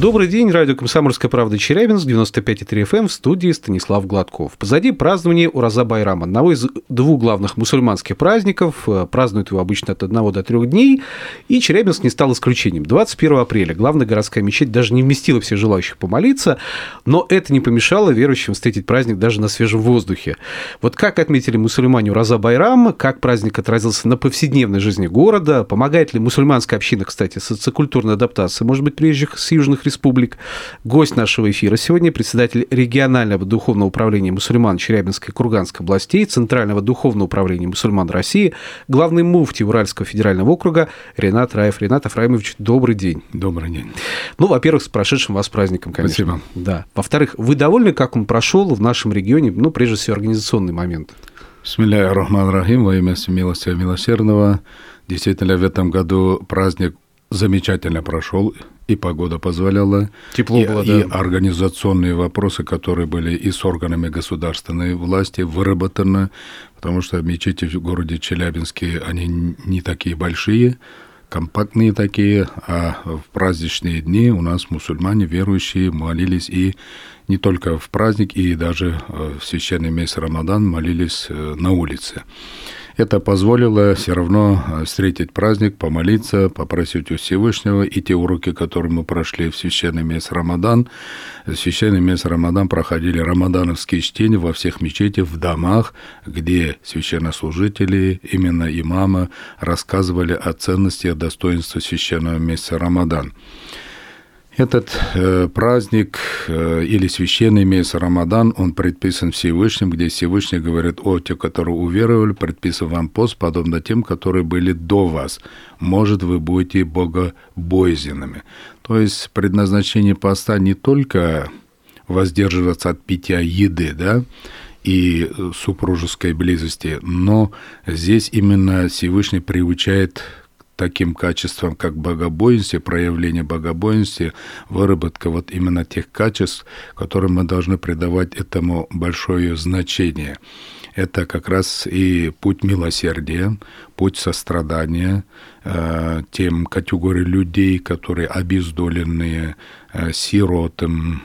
Добрый день, радио «Комсомольская правда» Челябинск, 95,3 FM, эм, в студии Станислав Гладков. Позади празднование Ураза Байрама, одного из двух главных мусульманских праздников. Э, празднуют его обычно от одного до трех дней, и Челябинск не стал исключением. 21 апреля главная городская мечеть даже не вместила всех желающих помолиться, но это не помешало верующим встретить праздник даже на свежем воздухе. Вот как отметили мусульмане Ураза Байрам, как праздник отразился на повседневной жизни города, помогает ли мусульманская община, кстати, социокультурной адаптации, может быть, приезжих с южных республик. Гость нашего эфира сегодня председатель регионального духовного управления мусульман Челябинской и Курганской областей, Центрального духовного управления мусульман России, главный муфти Уральского федерального округа Ренат Раев. Ренат Афраимович, добрый день. Добрый день. Ну, во-первых, с прошедшим вас праздником, конечно. Спасибо. Да. Во-вторых, вы довольны, как он прошел в нашем регионе, ну, прежде всего, организационный момент? Бисмилля рахман рахим во имя милости милосердного. Действительно, в этом году праздник замечательно прошел и погода позволяла. Тепло и, было, и да. организационные вопросы, которые были и с органами государственной власти выработаны, потому что мечети в городе Челябинске, они не такие большие, компактные такие, а в праздничные дни у нас мусульмане верующие молились и не только в праздник, и даже э, в священный месяц Рамадан молились э, на улице. Это позволило все равно э, встретить праздник, помолиться, попросить у Всевышнего. И те уроки, которые мы прошли в священный месяц Рамадан, в священный месяц Рамадан проходили рамадановские чтения во всех мечетях, в домах, где священнослужители, именно имама, рассказывали о ценности и достоинстве священного месяца Рамадан. Этот э, праздник э, или священный месяц Рамадан, он предписан Всевышним, где Всевышний говорит, о, те, которые уверовали, предписан вам пост, подобно тем, которые были до вас. Может, вы будете богобоязненными. То есть предназначение поста не только воздерживаться от питья еды, да, и супружеской близости, но здесь именно Всевышний приучает таким качествам, как богобоинстве, проявление богобоинства, выработка вот именно тех качеств, которым мы должны придавать этому большое значение. Это как раз и путь милосердия, путь сострадания э, тем категориям людей, которые обездоленные, сиротам,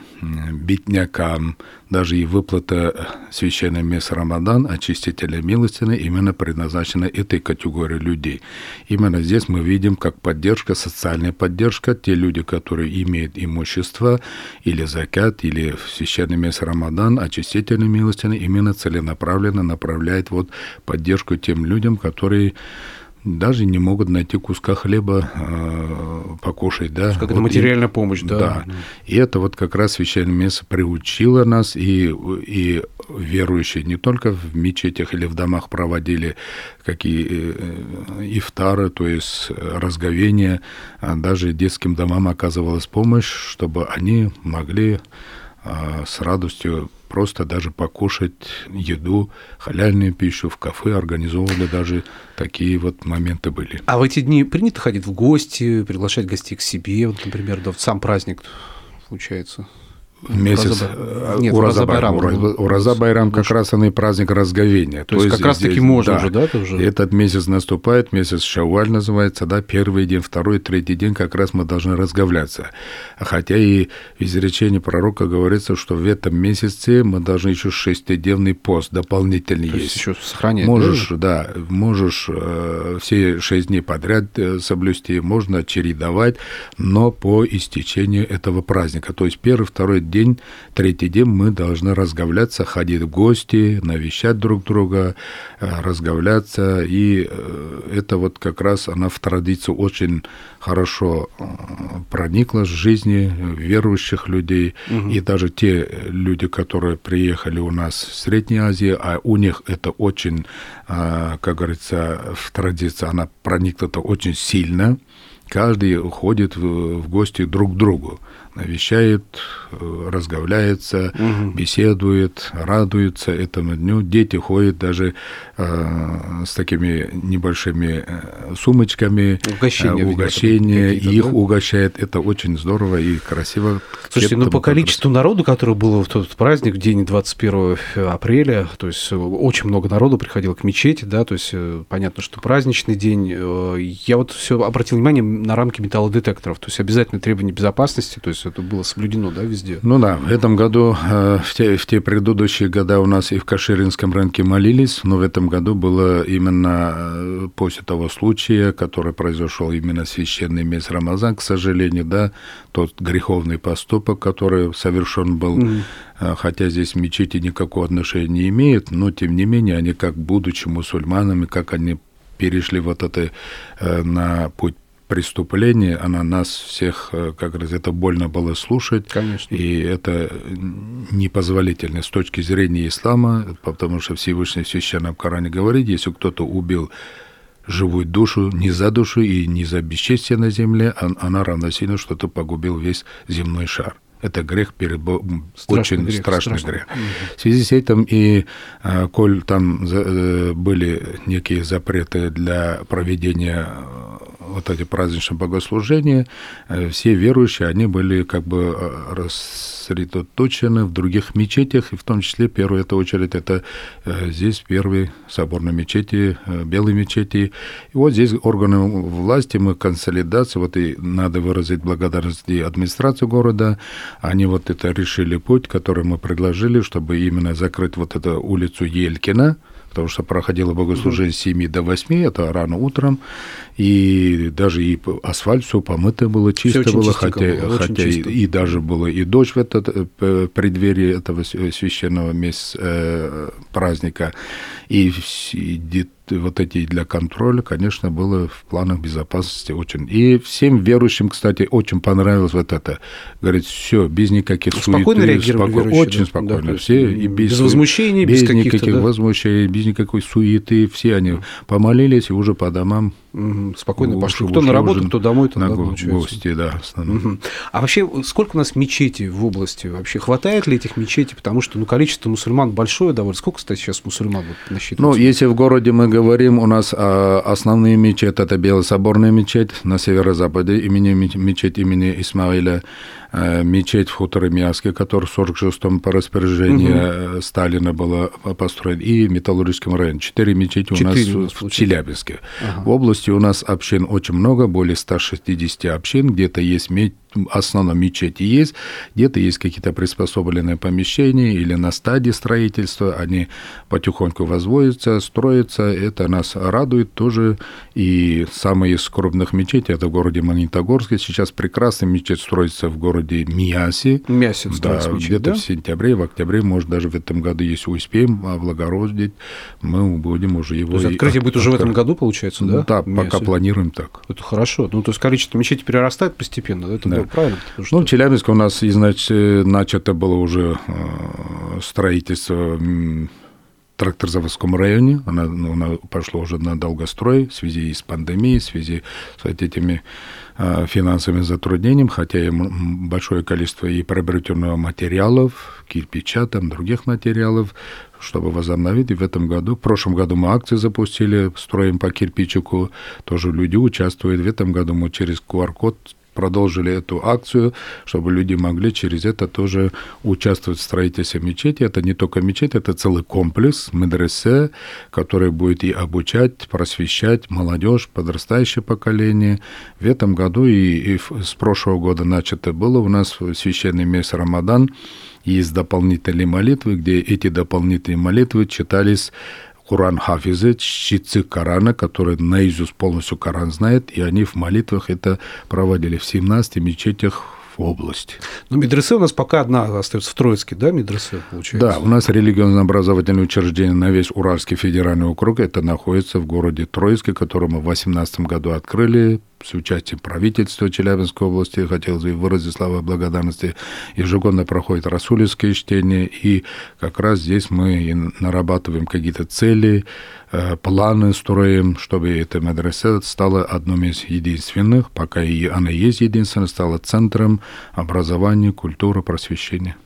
беднякам, даже и выплата священной мессы Рамадан, очистителя милостины, именно предназначена этой категории людей. Именно здесь мы видим, как поддержка, социальная поддержка, те люди, которые имеют имущество, или закят, или священный месяц Рамадан, очистительной милостины, именно целенаправленно направляет вот поддержку тем людям, которые даже не могут найти куска хлеба э, покушать, да. Как вот материальная и, помощь, да. Да. И это вот как раз священное место приучило нас, и, и верующие не только в мечетях или в домах проводили какие э, ифтары, то есть разговения, а даже детским домам оказывалась помощь, чтобы они могли а, с радостью просто даже покушать еду, халяльную пищу в кафе, организовывали даже такие вот моменты были. А в эти дни принято ходить в гости, приглашать гостей к себе, вот, например, да, в сам праздник получается? Месяц Ураза... Нет, Ураза Байрам. Ураза Байрам как раз и праздник разговения. То, То есть как раз таки можно да, уже, да, тоже? Этот месяц наступает, месяц Шаваль называется, да, первый день, второй, третий день как раз мы должны разговляться. Хотя и в изречении пророка говорится, что в этом месяце мы должны еще шестидневный пост дополнительный То есть. еще сохранять. Можешь, да, да можешь э, все шесть дней подряд э, соблюсти, можно чередовать, но по истечению этого праздника. То есть первый, второй день, третий день мы должны разговляться, ходить в гости, навещать друг друга, э, разговляться. И э, это вот как раз она в традицию очень хорошо э, проникла в жизни верующих людей. Угу. И даже те люди, которые приехали у нас в Средней Азии, а у них это очень, как говорится, в традиции она проникла-то очень сильно каждый ходит в гости друг к другу навещает, э, разговляется, угу. беседует, радуется этому дню. Дети ходят даже э, с такими небольшими э, сумочками, угощения, угощения их да? угощает. Это очень здорово и красиво. Слушайте, ну по количеству народу, которое было в тот праздник, в день 21 апреля, то есть очень много народу приходило к мечети, да, то есть понятно, что праздничный день. Я вот все обратил внимание на рамки металлодетекторов, то есть обязательно требования безопасности, то есть это было соблюдено, да, везде? Ну да, в этом году, э, в те, в те предыдущие года у нас и в Каширинском рынке молились, но в этом году было именно э, после того случая, который произошел именно священный месяц Рамазан, к сожалению, да, тот греховный поступок, который совершен был, mm хотя здесь мечети никакого отношения не имеют, но тем не менее они как будучи мусульманами, как они перешли вот это на путь преступление, она нас всех, э, как раз это больно было слушать. Конечно. И это непозволительно с точки зрения ислама, потому что Всевышний в Священном Коране говорит, если кто-то убил живую душу не за душу и не за бесчестие на земле, она равносильно, что ты погубил весь земной шар. Это грех перед Богом, очень грех, страшный, страшный грех. В связи с этим и, а, коль там э, были некие запреты для проведения вот эти праздничные богослужения, э, все верующие, они были как бы э, рассредоточены в других мечетях, и в том числе, в первую это очередь, это э, здесь первый собор на мечети, белой мечети. И вот здесь органы власти, мы консолидация, вот и надо выразить благодарность и администрации города, они вот это решили путь, который мы предложили, чтобы именно закрыть вот эту улицу Елькина, потому что проходило богослужение с 7 до 8, это рано утром, и даже и асфальт все помыто было, чисто все было, хотя, было, хотя и, и даже было и дождь в этот э, преддверии этого священного месяца, э, праздника, и, и вот эти для контроля, конечно, было в планах безопасности очень. И всем верующим, кстати, очень понравилось вот это. Говорит, все, без никаких суеты. Спокойно реагировали споко... верующие, Очень да? спокойно. Да, все, и без, без возмущений, без, без никаких да? возмущений, без никакой суеты. Все они помолились и уже по домам Угу, спокойно пошли. Кто на работу, кто домой, то на гости, да. Угу. А вообще, сколько у нас мечетей в области? Вообще хватает ли этих мечетей? Потому что ну, количество мусульман большое довольно. Сколько, кстати, сейчас мусульман вот, насчитывается? Ну, если в городе мы говорим, у нас а, основные мечети – это Белособорная мечеть на северо-западе, имени, мечеть имени Исмаиля, мечеть в хуторе Мяске, которая в 46-м по распоряжению угу. Сталина была построена, и Металлургическом районе. Четыре мечети Четыре у нас, в Челябинске. Ага. В области у нас общин очень много, более 160 общин, где-то есть медь основном мечети есть, где-то есть какие-то приспособленные помещения или на стадии строительства, они потихоньку возводятся, строятся, это нас радует тоже. И самые из крупных мечетей, это в городе Магнитогорске, сейчас прекрасная мечеть строится в городе Мияси. Мияси да, где-то да? в сентябре, в октябре, может, даже в этом году, если успеем облагородить, мы будем уже его... То есть открытие будет уже в этом году, получается, да? Да, Мияси. пока планируем так. Это хорошо. Ну, то есть количество мечетей перерастает постепенно, это да правильно? Что... Ну, в Челябинске у нас значит, начато было уже э, строительство тракторзаводском районе. Она, ну, она пошла уже на долгострой в связи с пандемией, в связи с этими э, финансовыми затруднениями, хотя и большое количество и приобретенного материалов, кирпича, там, других материалов, чтобы возобновить. И в этом году, в прошлом году мы акции запустили, строим по кирпичику, тоже люди участвуют. В этом году мы через QR-код продолжили эту акцию, чтобы люди могли через это тоже участвовать в строительстве мечети. Это не только мечеть, это целый комплекс медресе, который будет и обучать, просвещать молодежь, подрастающее поколение. В этом году и, и с прошлого года начато было у нас священный месяц Рамадан, есть дополнительные молитвы, где эти дополнительные молитвы читались Куран хафизы, чтецы Корана, которые наизусть полностью Коран знают, и они в молитвах это проводили в 17 мечетях в области. Но медресе у нас пока одна остается в Троицке, да, медресе, получается? Да, у нас религиозно-образовательное учреждение на весь Уральский федеральный округ, это находится в городе Троицке, который мы в 2018 году открыли с участием правительства Челябинской области, хотелось бы выразить слова благодарности. Ежегодно проходит расулевское чтение, и как раз здесь мы нарабатываем какие-то цели, э, планы строим, чтобы эта медресе стала одним из единственных, пока и она есть единственной, стала центром образования, культуры, просвещения.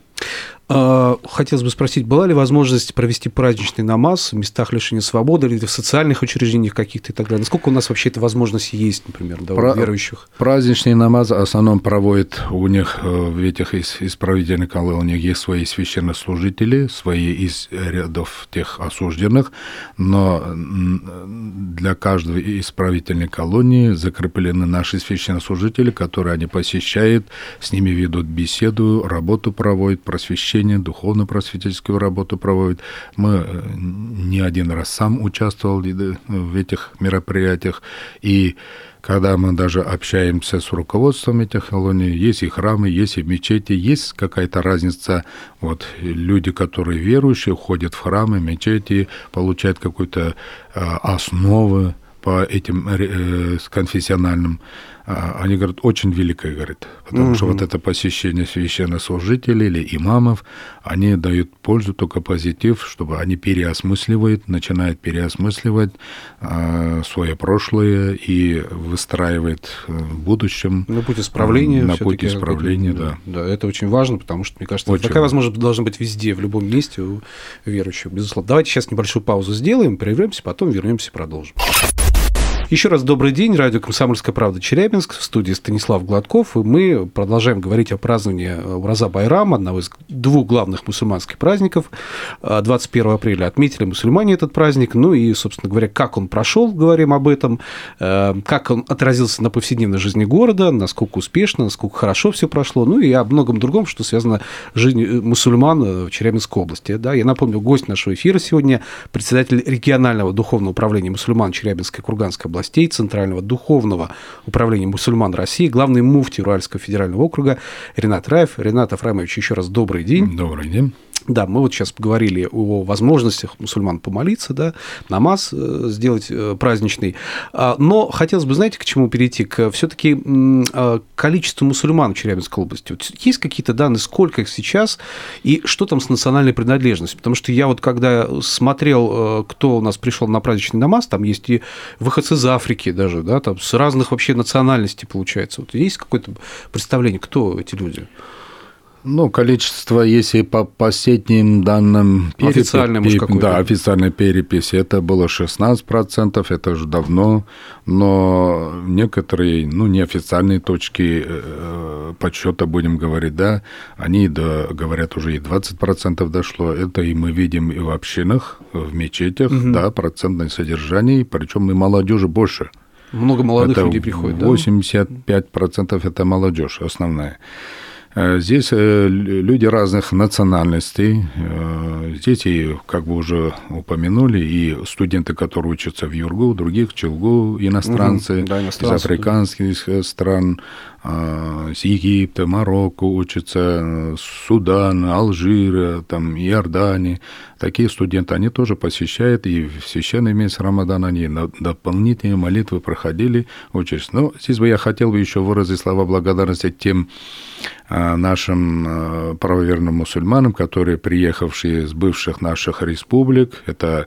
А, хотелось бы спросить, была ли возможность провести праздничный намаз в местах лишения свободы или в социальных учреждениях каких-то и так далее? Насколько у нас вообще эта возможность есть, например, да, Про... у верующих? Праздничный намаз в основном проводит у них э, в этих исправительных колониях, у них есть свои священнослужители, свои из рядов тех осужденных, но для каждой исправительной колонии закреплены наши священнослужители, которые они посещают, с ними ведут беседу, работу проводят, просвещение просвещение, духовно-просветительскую работу проводит. Мы э, не один раз сам участвовал в этих мероприятиях, и когда мы даже общаемся с руководством этих колоний, есть и храмы, есть и мечети, есть какая-то разница. Вот люди, которые верующие, ходят в храмы, мечети, получают какую-то э, основу по этим э, конфессиональным они говорят, очень великое, говорит, потому угу. что вот это посещение священнослужителей или имамов, они дают пользу, только позитив, чтобы они переосмысливают, начинают переосмысливать э, свое прошлое и выстраивают э, в будущем. На путь исправления. На путь исправления, да. Да, это очень важно, потому что, мне кажется, очень такая возможность должна быть везде, в любом месте у верующих, безусловно. Давайте сейчас небольшую паузу сделаем, прервемся, потом вернемся и продолжим. Еще раз добрый день. Радио «Комсомольская правда» Челябинск. В студии Станислав Гладков. И мы продолжаем говорить о праздновании Ураза Байрама, одного из двух главных мусульманских праздников. 21 апреля отметили мусульмане этот праздник. Ну и, собственно говоря, как он прошел, говорим об этом. Э, как он отразился на повседневной жизни города, насколько успешно, насколько хорошо все прошло. Ну и о многом другом, что связано с жизнью мусульман в Челябинской области. Да, я напомню, гость нашего эфира сегодня председатель регионального духовного управления мусульман Челябинской Курганской области областей Центрального духовного управления мусульман России, главный муфтий Уральского федерального округа Ренат Раев. Ренат Афрамович, еще раз добрый день. Добрый день. Да, мы вот сейчас поговорили о возможностях мусульман помолиться, да, намаз э, сделать э, праздничный. А, но хотелось бы, знаете, к чему перейти? К все таки а, количеству мусульман в Челябинской области. Вот есть какие-то данные, сколько их сейчас, и что там с национальной принадлежностью? Потому что я вот когда смотрел, э, кто у нас пришел на праздничный намаз, там есть и выходцы из Африки даже, да, там с разных вообще национальностей получается. Вот есть какое-то представление, кто эти люди? Ну, количество, если по последним данным... Перепи... Официальным уж какой-то. Да, официальной переписи, это было 16%, это уже давно, но некоторые, ну, неофициальные точки э, подсчета, будем говорить, да, они да, говорят, уже и 20% дошло, это и мы видим и в общинах, в мечетях, угу. да, процентное содержание, причем и молодежи больше. Много молодых это людей приходит, 85% да? 85% это молодежь основная. Э, здесь э, люди разных национальностей. Э, здесь, и, как бы уже упомянули, и студенты, которые учатся в Юргу, других, Челгу, иностранцы, угу, да, иностранцы из африканских да. стран, с Египта, Марокко учатся, Судан, Алжир, там, Иордания. Такие студенты, они тоже посещают, и в священный месяц Рамадан они дополнительные молитвы проходили, учились. Но здесь бы я хотел бы еще выразить слова благодарности тем а, нашим а, правоверным мусульманам, которые приехавшие из бывших наших республик, это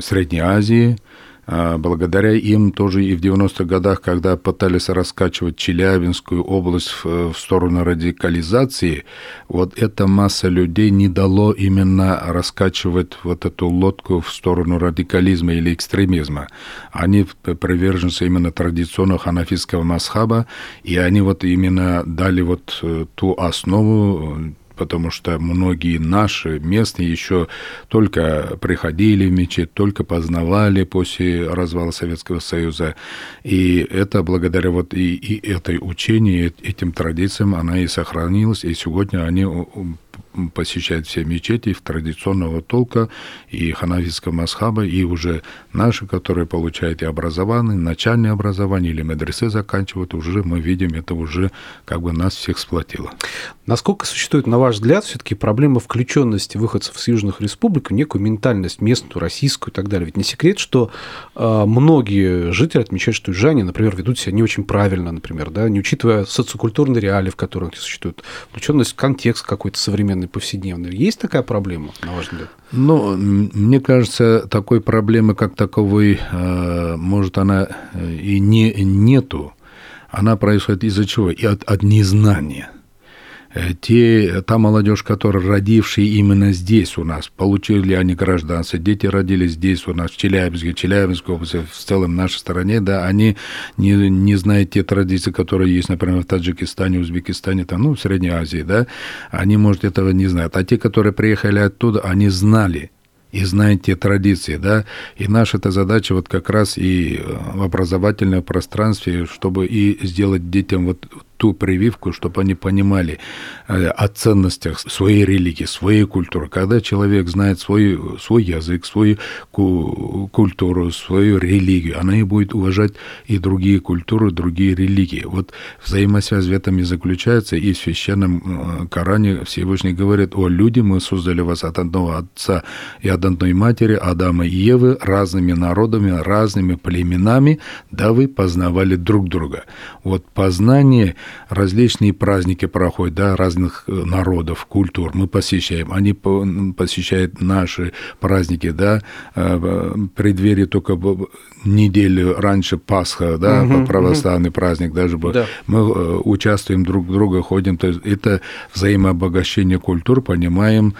Средней Азии, а, благодаря им тоже и в 90-х годах, когда пытались раскачивать Челябинскую область в, в сторону радикализации, вот эта масса людей не дало именно раскачивать вот эту лодку в сторону радикализма или экстремизма. Они приверженцы именно традиционного ханафитского масхаба, и они вот именно дали вот э, ту основу потому что многие наши местные еще только приходили в мечеть, только познавали после развала Советского Союза. И это благодаря вот и, и этой учению, этим традициям она и сохранилась, и сегодня они посещают все мечети традиционного толка и ханафитского масхаба, и уже наши, которые получают и образование, начальное образование или медресе заканчивают, уже мы видим, это уже как бы нас всех сплотило. Насколько существует, на ваш взгляд, все-таки проблема включенности выходцев с южных республик в некую ментальность местную, российскую и так далее? Ведь не секрет, что э, многие жители отмечают, что южане, например, ведут себя не очень правильно, например, да, не учитывая социокультурные реалии, в которых существует, включенность в контекст какой-то современный, повседневный. Есть такая проблема, на ваш взгляд? Ну, мне кажется, такой проблемы как таковой, э, может, она и не, нету. Она происходит из-за чего? И от, от незнания – Э, те, та молодежь, которая родившие именно здесь у нас, получили они гражданство, дети родились здесь у нас, в Челябинске, Челябинской области, в целом в нашей стране, да, они не, не знают те традиции, которые есть, например, в Таджикистане, Узбекистане, там, ну, в Средней Азии, да, они, может, этого не знают. А те, которые приехали оттуда, они знали, и знают те традиции, да, и наша эта задача вот как раз и в образовательном пространстве, чтобы и сделать детям вот ту прививку, чтобы они понимали э, о ценностях своей религии, своей культуры. Когда человек знает свой, свой язык, свою культуру, свою религию, она и будет уважать и другие культуры, другие религии. Вот взаимосвязь в этом и заключается, и в священном э, Коране Всевышний говорит, о, люди, мы создали вас от одного отца и от одной матери, Адама и Евы, разными народами, разными племенами, да вы познавали друг друга. Вот познание различные праздники проходят, да, разных э, народов, культур мы посещаем. Они посещают наши праздники, да, э, преддверие только неделю раньше Пасха, да, угу, православный угу. праздник даже был. Да. Мы э, участвуем друг друга, ходим. То есть это взаимообогащение культур, понимаем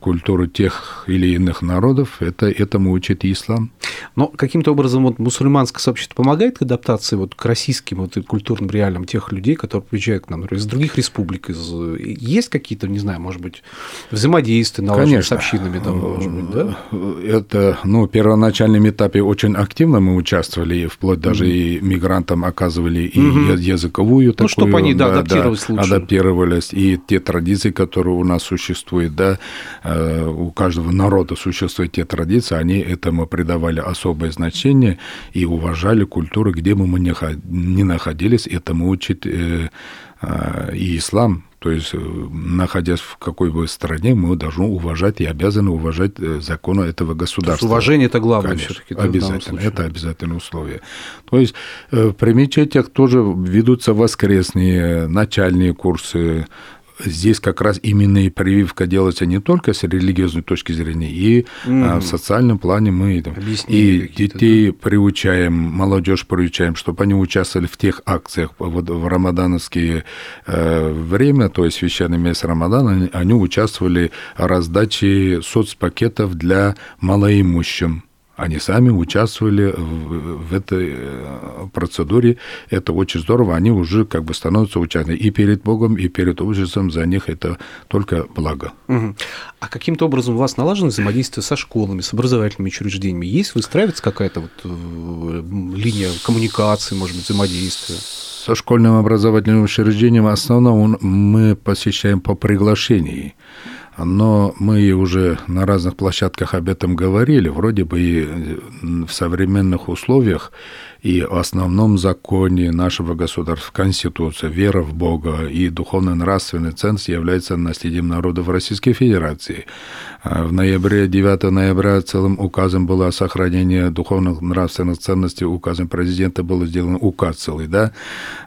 культуру тех или иных народов. Это этому учит ислам. Но каким-то образом вот мусульманское сообщество помогает к адаптации вот к российским вот, культурным реалиям тех людей, которые приезжают к нам из других республик? Из... Есть какие-то, не знаю, может быть, взаимодействия налажены с общинами? Там, может быть, да? Это, ну, в первоначальном этапе очень активно мы участвовали, вплоть даже mm-hmm. и мигрантам оказывали и mm-hmm. языковую ну, такую... чтобы они, да, адаптировались да, лучше. Адаптировались, и те традиции, которые у нас существуют, да, э, у каждого народа существуют те традиции, они этому придавали особое значение и уважали культуру, где бы мы ни находились, этому учит э, э, и ислам. То есть, э, находясь в какой бы стране, мы должны уважать и обязаны уважать законы этого государства. уважение это главное все-таки. Обязательно, это обязательное условие. То есть при мечетях тоже ведутся воскресные, начальные курсы, здесь как раз именно и прививка делается не только с религиозной точки зрения, и mm. в социальном плане мы и детей да? приучаем, молодежь приучаем, чтобы они участвовали в тех акциях вот в рамадановские э, время, то есть священный месяц Рамадана, они участвовали в раздаче соцпакетов для малоимущим они сами участвовали в, в этой э, процедуре. Это очень здорово. Они уже как бы становятся участниками. И перед Богом, и перед обществом за них это только благо. Угу. А каким-то образом у вас налажено взаимодействие со школами, с образовательными учреждениями? Есть, выстраивается какая-то вот э, линия коммуникации, может быть, взаимодействия? Со школьным образовательным учреждением в основном мы посещаем по приглашению но мы уже на разных площадках об этом говорили, вроде бы и в современных условиях и в основном законе нашего государства, Конституция, вера в Бога и духовно-нравственный ценз является наследием народов Российской Федерации. А в ноябре, 9 ноября целым указом было о сохранении духовных нравственных ценностей, указом президента был сделан указ целый, да.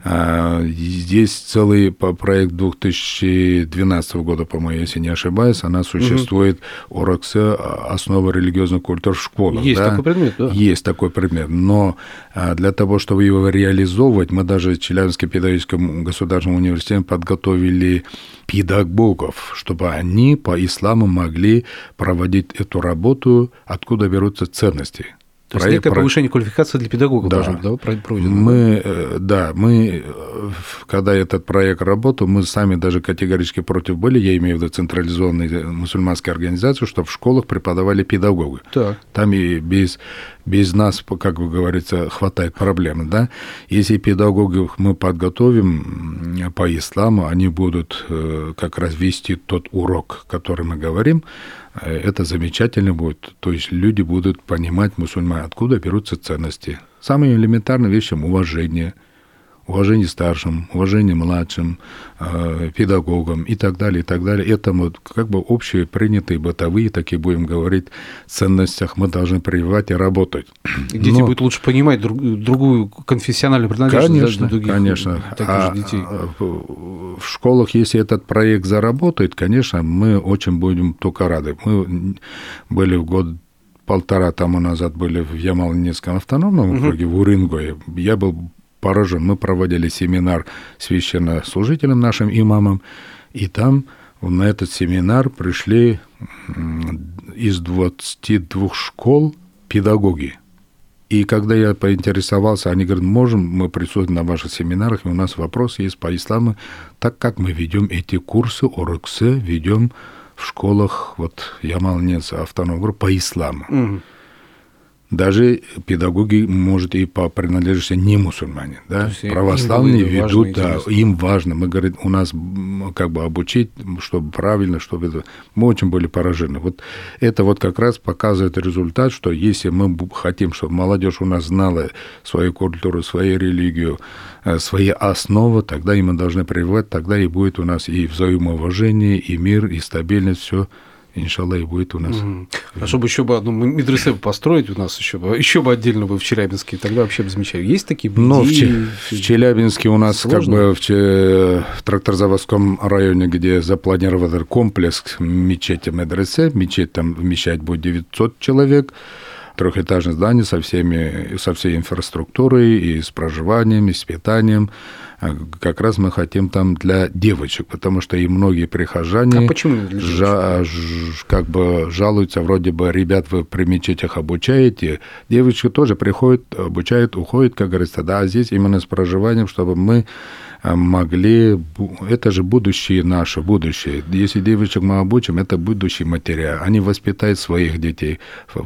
А здесь целый проект 2012 года, по-моему, если не ошибаюсь, она существует, угу. ОРКС, основа религиозной культуры в школах. Есть да? такой предмет, да? Есть такой предмет, но а для того, чтобы его реализовывать, мы даже в Челябинском педагогическом государственном университете подготовили педагогов, чтобы они по исламу могли проводить эту работу, откуда берутся ценности. То есть некое повышение квалификации для педагогов да. должно быть да, пройдено? Мы, э, да, мы, э, когда этот проект работал, мы сами даже категорически против были, я имею в виду централизованные мусульманские организации, чтобы в школах преподавали педагогы. Так. Там и без без нас, как вы говорится, хватает проблем, да. Если педагогов мы подготовим по исламу, они будут э, как раз вести тот урок, который мы говорим, э, это замечательно будет. То есть люди будут понимать, мусульмане, откуда берутся ценности. Самые элементарные вещи – уважение – уважение старшим, уважение младшим, э, педагогам и так далее, и так далее. Это вот как бы общие принятые бытовые, такие будем говорить, ценностях мы должны прививать и работать. И дети Но... будут лучше понимать друг, другую конфессиональную принадлежность конечно, других конечно. таких а, детей. А, в школах, если этот проект заработает, конечно, мы очень будем только рады. Мы были в год полтора тому назад были в Ямал-Ненецком автономном округе, угу. в Уренгое. Я был поражен. Мы проводили семинар священнослужителям нашим имамам, и там на этот семинар пришли из 22 школ педагоги. И когда я поинтересовался, они говорят, можем мы присутствовать на ваших семинарах, и у нас вопрос есть по исламу, так как мы ведем эти курсы, ороксы, ведем в школах, вот Ямал-Нец, автономная группа по исламу. Угу даже педагоги, может, и по принадлежности не мусульмане, да, православные ведут, да, им важно. Мы говорим, у нас как бы обучить, чтобы правильно, чтобы это... Мы очень были поражены. Вот это вот как раз показывает результат, что если мы хотим, чтобы молодежь у нас знала свою культуру, свою религию, э, свои основы, тогда и мы должны прививать, тогда и будет у нас и взаимоуважение, и мир, и стабильность, все иншаллах, и будет у нас. Угу. Хорошо бы еще бы одну медресе построить у нас еще бы, еще бы отдельно бы в Челябинске, тогда вообще бы замечательно. Есть такие идеи? Ну, в, в Челябинске у нас Сложно? как бы в, в тракторзаводском районе, где запланирован комплекс мечети медресе, мечеть там вмещать будет 900 человек, трехэтажное здание со, всеми, со всей инфраструктурой, и с проживанием, и с питанием. А как раз мы хотим там для девочек, потому что и многие прихожане а почему жа, как бы жалуются, вроде бы, ребят, вы при мечетях обучаете, девочки тоже приходят, обучают, уходят, как говорится, да, а здесь именно с проживанием, чтобы мы могли... Это же будущее наше, будущее. Если девочек мы обучим, это будущий материал. Они воспитают своих детей,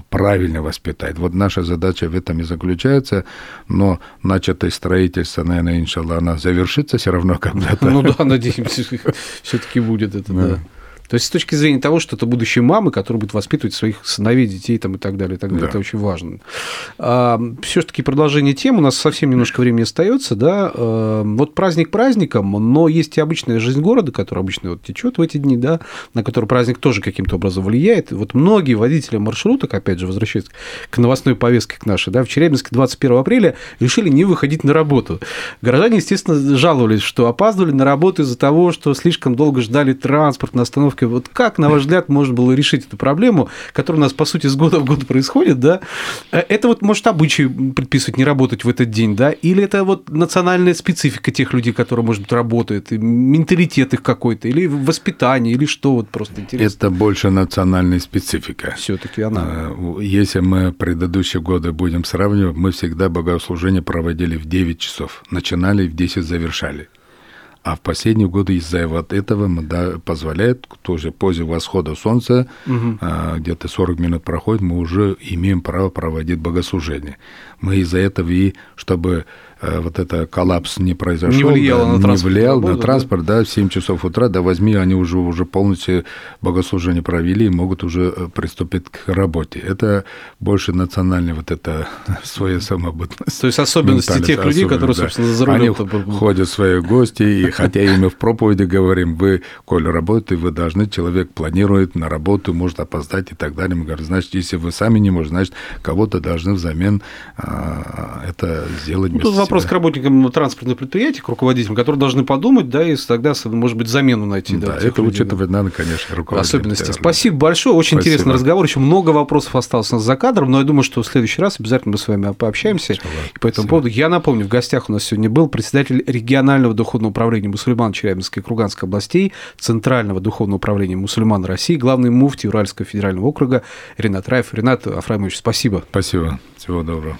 правильно воспитают. Вот наша задача в этом и заключается, но начатое строительство, наверное, иншаллах, она завершится все равно когда-то. Ну да, надеемся, все-таки будет это, да. То есть с точки зрения того, что это будущие мамы, которые будут воспитывать своих сыновей, детей там, и так далее, и так далее, да. это очень важно. А, Все-таки продолжение темы, у нас совсем немножко времени остается, да. А, вот праздник праздником, но есть и обычная жизнь города, которая обычно вот течет в эти дни, да, на который праздник тоже каким-то образом влияет. Вот многие водители маршруток, опять же, возвращаясь к новостной повестке к нашей, да, в Челябинске 21 апреля решили не выходить на работу. Горожане, естественно, жаловались, что опаздывали на работу из-за того, что слишком долго ждали транспорт на остановке ставкой. Вот как, на ваш взгляд, можно было решить эту проблему, которая у нас, по сути, с года в год происходит, да? Э, это вот, может, обычай предписывать не работать в этот день, да? Или это вот национальная специфика тех людей, которые, может быть, работают, менталитет их какой-то, или воспитание, или что вот просто интересно? Это больше национальная специфика. все таки она. Э, если мы предыдущие годы будем сравнивать, мы всегда богослужение проводили в 9 часов. Начинали в 10 завершали. А в последние годы из-за вот этого мы, да, позволяет тоже после восхода солнца, угу. а, где-то 40 минут проходит, мы уже имеем право проводить богослужение. Мы из-за этого и, чтобы вот это коллапс не произошел, не влиял, да, на, транспорт, не влиял на транспорт, да? да, в 7 часов утра до 8 они уже, уже полностью богослужение провели и могут уже э, приступить к работе. Это больше национальная вот это своя самобытность. То есть особенности тех людей, которые, да. собственно, за рулем. Они ходят в свои гости, и хотя и мы в проповеди говорим, вы, коль работаете, вы должны, человек планирует на работу, может опоздать и так далее. Мы говорим, значит, если вы сами не можете, значит, кого-то должны взамен а, это сделать ну, вопрос к работникам транспортных предприятий, к руководителям, которые должны подумать, да, и тогда, может быть, замену найти. Да, да это учитывать да. надо, конечно, Особенности. Да. Спасибо большое, очень Спасибо. интересный разговор, еще много вопросов осталось у нас за кадром, но я думаю, что в следующий раз обязательно мы с вами пообщаемся. И по этому Спасибо. поводу я напомню, в гостях у нас сегодня был председатель регионального духовного управления мусульман Челябинской и Круганской областей, Центрального духовного управления мусульман России, главный муфтий Уральского федерального округа Ренат Раев. Ренат Афраимович, спасибо. Спасибо. Всего доброго.